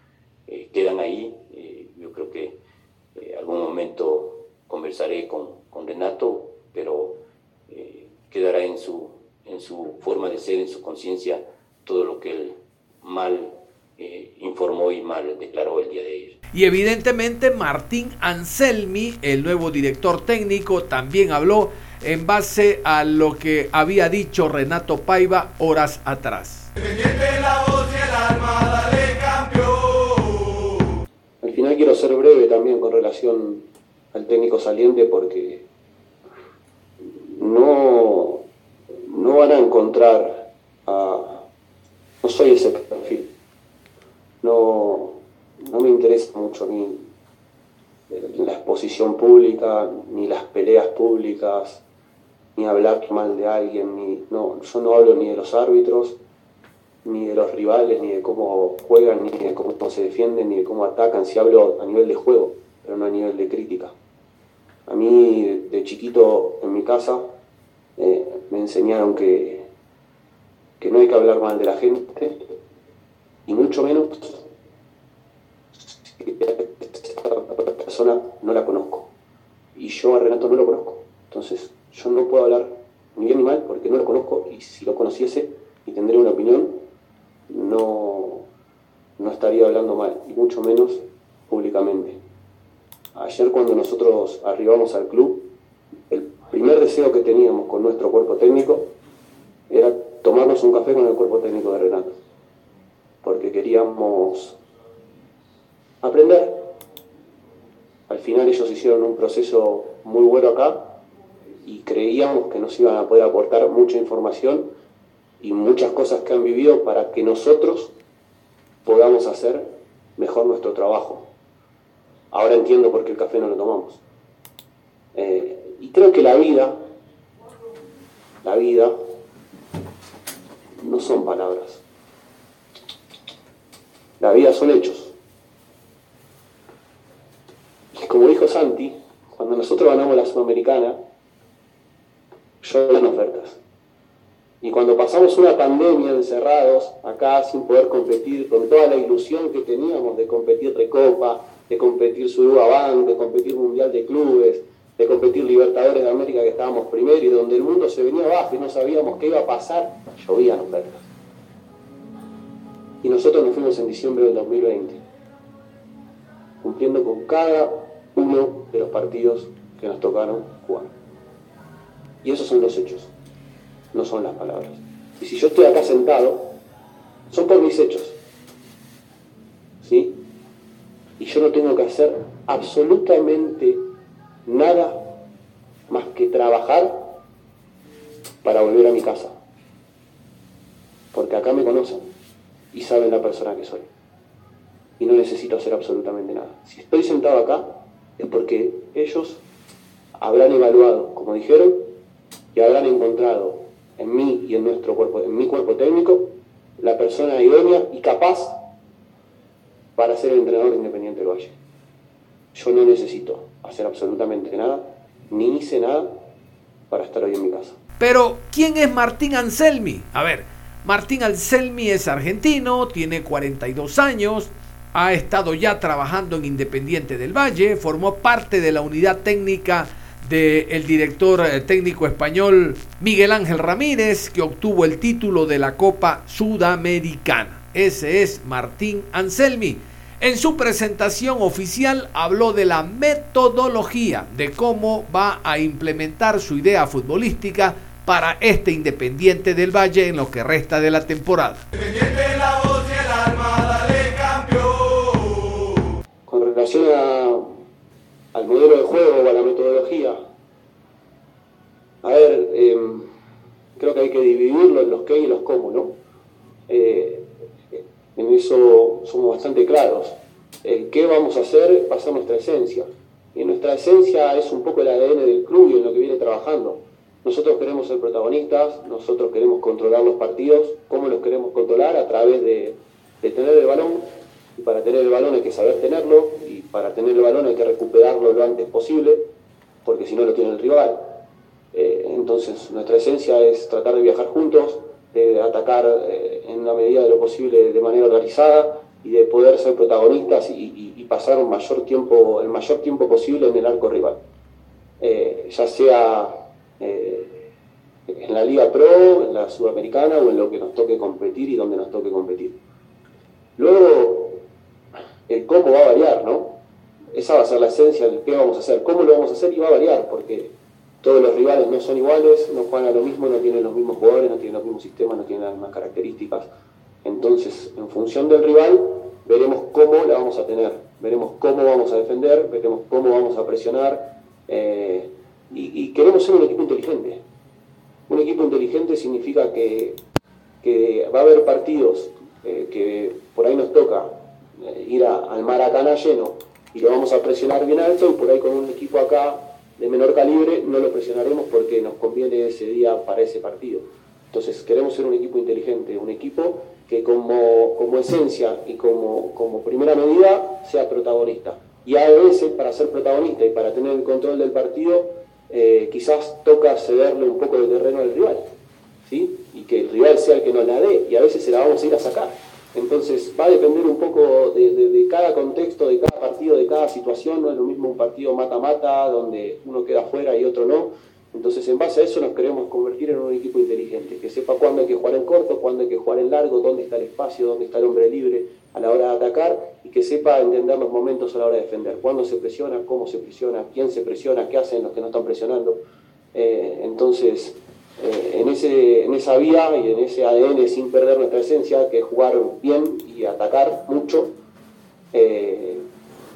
eh, quedan ahí. yo creo que algún momento conversaré con, con Renato, pero eh, quedará en su, en su forma de ser, en su conciencia, todo lo que él mal eh, informó y mal declaró el día de ayer. Y evidentemente Martín Anselmi, el nuevo director técnico, también habló en base a lo que había dicho Renato Paiva horas atrás. Al final quiero ser breve también con relación al técnico saliente porque no, no van a encontrar a... No soy ese perfil. No, no me interesa mucho ni la exposición pública, ni las peleas públicas, ni hablar mal de alguien, ni, no, yo no hablo ni de los árbitros, ni de los rivales, ni de cómo juegan, ni de cómo se defienden, ni de cómo atacan, si hablo a nivel de juego, pero no a nivel de crítica. A mí de chiquito en mi casa eh, me enseñaron que, que no hay que hablar mal de la gente y mucho menos si esta persona no la conozco. Y yo a no lo conozco. Entonces yo no puedo hablar ni bien ni mal porque no lo conozco y si lo conociese y tendría una opinión, no, no estaría hablando mal, y mucho menos públicamente. Ayer cuando nosotros arribamos al club, primer deseo que teníamos con nuestro cuerpo técnico era tomarnos un café con el cuerpo técnico de Renato, porque queríamos aprender. Al final ellos hicieron un proceso muy bueno acá y creíamos que nos iban a poder aportar mucha información y muchas cosas que han vivido para que nosotros podamos hacer mejor nuestro trabajo. Ahora entiendo por qué el café no lo tomamos. Eh, y creo que la vida, la vida, no son palabras. La vida son hechos. Como dijo Santi, cuando nosotros ganamos la Sudamericana, lloran ofertas. Y cuando pasamos una pandemia encerrados acá sin poder competir, con toda la ilusión que teníamos de competir Recopa, de competir Suruba Bank, de competir Mundial de Clubes, de competir Libertadores de América que estábamos primero y donde el mundo se venía abajo y no sabíamos qué iba a pasar, llovían ofertas. Y nosotros nos fuimos en diciembre del 2020, cumpliendo con cada uno de los partidos que nos tocaron jugar. Y esos son los hechos, no son las palabras. Y si yo estoy acá sentado, son por mis hechos. ¿Sí? Y yo no tengo que hacer absolutamente nada más que trabajar para volver a mi casa. Porque acá me conocen y saben la persona que soy. Y no necesito hacer absolutamente nada. Si estoy sentado acá es porque ellos habrán evaluado, como dijeron, y habrán encontrado en mí y en nuestro cuerpo, en mi cuerpo técnico, la persona idónea y capaz para ser el entrenador independiente del Valle. Yo no necesito hacer absolutamente nada, ni hice nada para estar hoy en mi casa. Pero, ¿quién es Martín Anselmi? A ver, Martín Anselmi es argentino, tiene 42 años, ha estado ya trabajando en Independiente del Valle, formó parte de la unidad técnica del director eh, técnico español Miguel Ángel Ramírez, que obtuvo el título de la Copa Sudamericana. Ese es Martín Anselmi En su presentación oficial habló de la metodología, de cómo va a implementar su idea futbolística para este Independiente del Valle en lo que resta de la temporada. Con relación al modelo de juego o a la metodología, a ver, em, creo que hay que dividirlo en los qué y los cómo, ¿no? Eh, en eso somos bastante claros. El qué vamos a hacer va a ser nuestra esencia. Y nuestra esencia es un poco el ADN del club y en lo que viene trabajando. Nosotros queremos ser protagonistas, nosotros queremos controlar los partidos. ¿Cómo los queremos controlar? A través de, tener el balón. Y para tener el balón hay que saber tenerlo. Y para tener el balón hay que recuperarlo lo antes posible, porque si no lo tiene el rival. Eh, entonces, nuestra esencia es tratar de viajar juntos, de atacar eh, en la medida de lo posible de manera organizada y de poder ser protagonistas y, pasar un mayor tiempo, el mayor tiempo posible en el arco rival. Eh, ya sea en la Liga Pro, en la Sudamericana o en lo que nos toque competir y donde nos toque competir. Luego, el cómo va a variar, ¿no? Esa va a ser la esencia del qué vamos a hacer, cómo lo vamos a hacer y va a variar, porque todos los rivales no son iguales, no juegan a lo mismo, no tienen los mismos jugadores, no tienen los mismos sistemas, no tienen las mismas características. Entonces, en función del rival, veremos cómo la vamos a tener, veremos cómo vamos a defender, veremos cómo vamos a presionar. Eh, y, queremos ser un equipo inteligente. Un equipo inteligente significa que, va a haber partidos eh, que por ahí nos toca eh, ir al Maracaná lleno y lo vamos a presionar bien alto y por ahí con un equipo acá de menor calibre no lo presionaremos porque nos conviene ese día para ese partido. Entonces queremos ser un equipo inteligente, un equipo que como, como esencia y como, como primera medida sea protagonista. Y a veces para ser protagonista y para tener el control del partido, eh, quizás toca cederle un poco de terreno al rival. ¿sí? Y que el rival sea el que nos la dé y a veces se la vamos a ir a sacar. Entonces va a depender un poco de, cada contexto, de cada partido, de cada situación. No es lo mismo un partido mata-mata donde uno queda fuera y otro no. Entonces en base a eso nos queremos convertir en un equipo inteligente, que sepa cuándo hay que jugar en corto, cuándo hay que jugar en largo, dónde está el espacio, dónde está el hombre libre a la hora de atacar y que sepa entender los momentos a la hora de defender, cuándo se presiona, cómo se presiona, quién se presiona, qué hacen los que no están presionando. Eh, entonces eh, en, ese, en esa vía y en ese ADN sin perder nuestra esencia, que es jugar bien y atacar mucho, eh,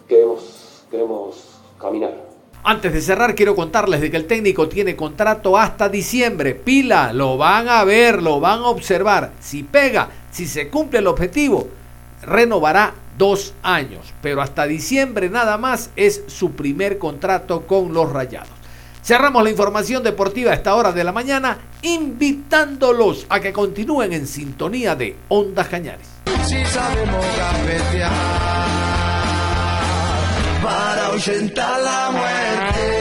queremos, queremos caminar. Antes de cerrar, quiero contarles de que el técnico tiene contrato hasta diciembre. Pila, lo van a ver, lo van a observar. Si pega, si se cumple el objetivo, renovará dos años. Pero hasta diciembre nada más es su primer contrato con los Rayados. Cerramos la información deportiva a esta hora de la mañana, invitándolos a que continúen en sintonía de Ondas Cañares. para la muerte.